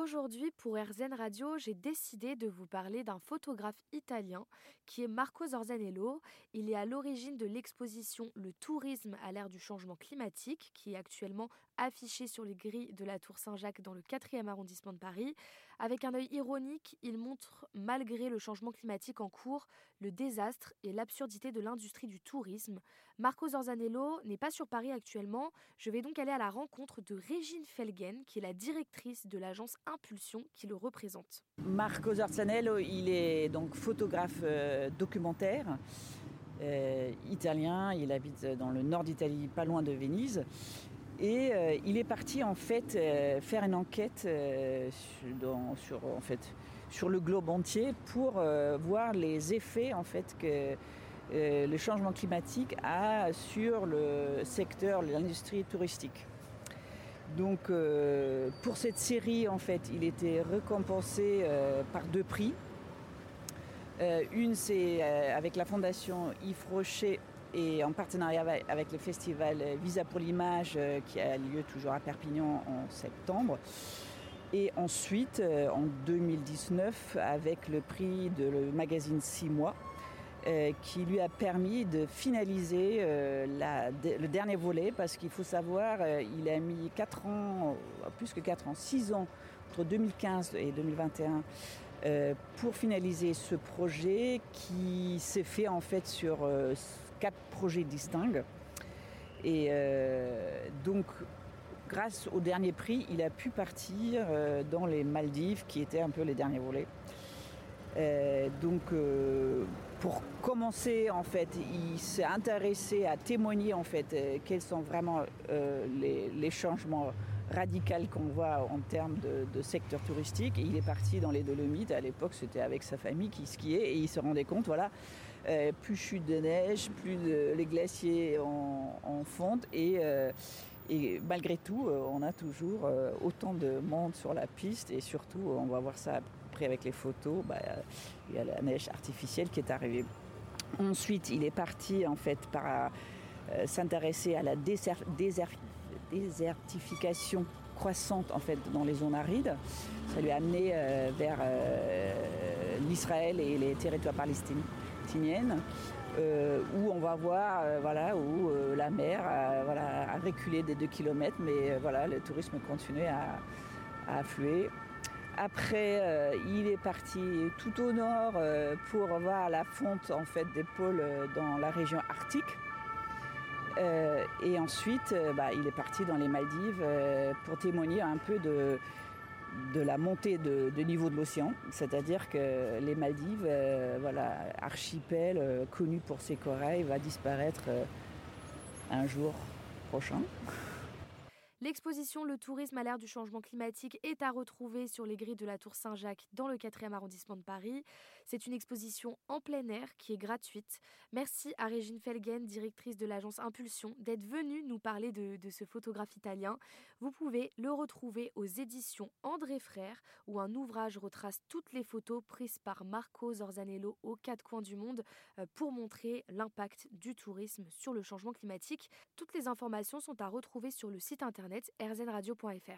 Aujourd'hui, pour RZN Radio, j'ai décidé de vous parler d'un photographe italien qui est Marco Zorzanello. Il est à l'origine de l'exposition Le tourisme à l'ère du changement climatique, qui est actuellement affichée sur les grilles de la Tour Saint-Jacques dans le 4e arrondissement de Paris. Avec un œil ironique, il montre, malgré le changement climatique en cours, le désastre et l'absurdité de l'industrie du tourisme. Marco Zorzanello n'est pas sur Paris actuellement. Je vais donc aller à la rencontre de Régine Felgen, qui est la directrice de l'agence Impulsion qui le représente. Marco Zorzanello, il est donc photographe euh, documentaire euh, italien. Il habite dans le nord d'Italie, pas loin de Venise. Et euh, il est parti en fait faire une enquête fait, sur le globe entier pour voir les effets en fait que le changement climatique a sur le secteur, l'industrie touristique. Donc euh, pour cette série, en fait, il était récompensé euh, par deux prix. Euh, une, c'est avec la fondation Yves Rocher et en partenariat avec le festival Visa pour l'image qui a lieu toujours à Perpignan en septembre. Et ensuite, en 2019, avec le prix de le magazine 6 mois, euh, qui lui a permis de finaliser euh, le dernier volet parce qu'il faut savoir, euh, il a mis 4 ans, plus que 4 ans, 6 ans entre 2015 et 2021 pour finaliser ce projet qui s'est fait en fait sur quatre projets distincts. Et donc, grâce au dernier prix, il a pu partir dans les Maldives, qui étaient un peu les derniers volets. donc, pour commencer, en fait, il s'est intéressé à témoigner en fait euh, quels sont vraiment euh, les, changements radicaux qu'on voit en termes de, secteur touristique. il est parti dans les Dolomites. À l'époque, c'était avec sa famille qui skiait et il se rendait compte, voilà, euh, plus chute de neige, plus les glaciers en, fonte et et malgré tout, on a toujours autant de monde sur la piste et surtout, on va voir ça après avec les photos, bah, il y a la neige artificielle qui est arrivée. Ensuite, il est parti en fait par euh, s'intéresser à la désertification croissante en fait dans les zones arides. Ça lui a amené euh, vers euh, l'Israël et les territoires palestiniens. où on va voir voilà, où la mer voilà, a reculé des 2 km, mais voilà, le tourisme continue à, affluer. Après, euh, il est parti tout au nord euh, pour voir la fonte en fait, des pôles euh, dans la région arctique. Et ensuite, bah, il est parti dans les Maldives pour témoigner un peu de, de la montée de, niveau de l'océan. C'est-à-dire que les Maldives, voilà, archipel connu pour ses corails, va disparaître un jour prochain. L'exposition Le tourisme à l'ère du changement climatique est à retrouver sur les grilles de la Tour Saint-Jacques dans le 4e arrondissement de Paris. C'est une exposition en plein air qui est gratuite. Merci à Régine Felgen, directrice de l'agence Impulsion, d'être venue nous parler de, de, ce photographe italien. Vous pouvez le retrouver aux éditions André Frère où un ouvrage retrace toutes les photos prises par Marco Zorzanello aux quatre coins du monde euh, pour montrer l'impact du tourisme sur le changement climatique. Toutes les informations sont à retrouver sur le site internet rznradio.fr.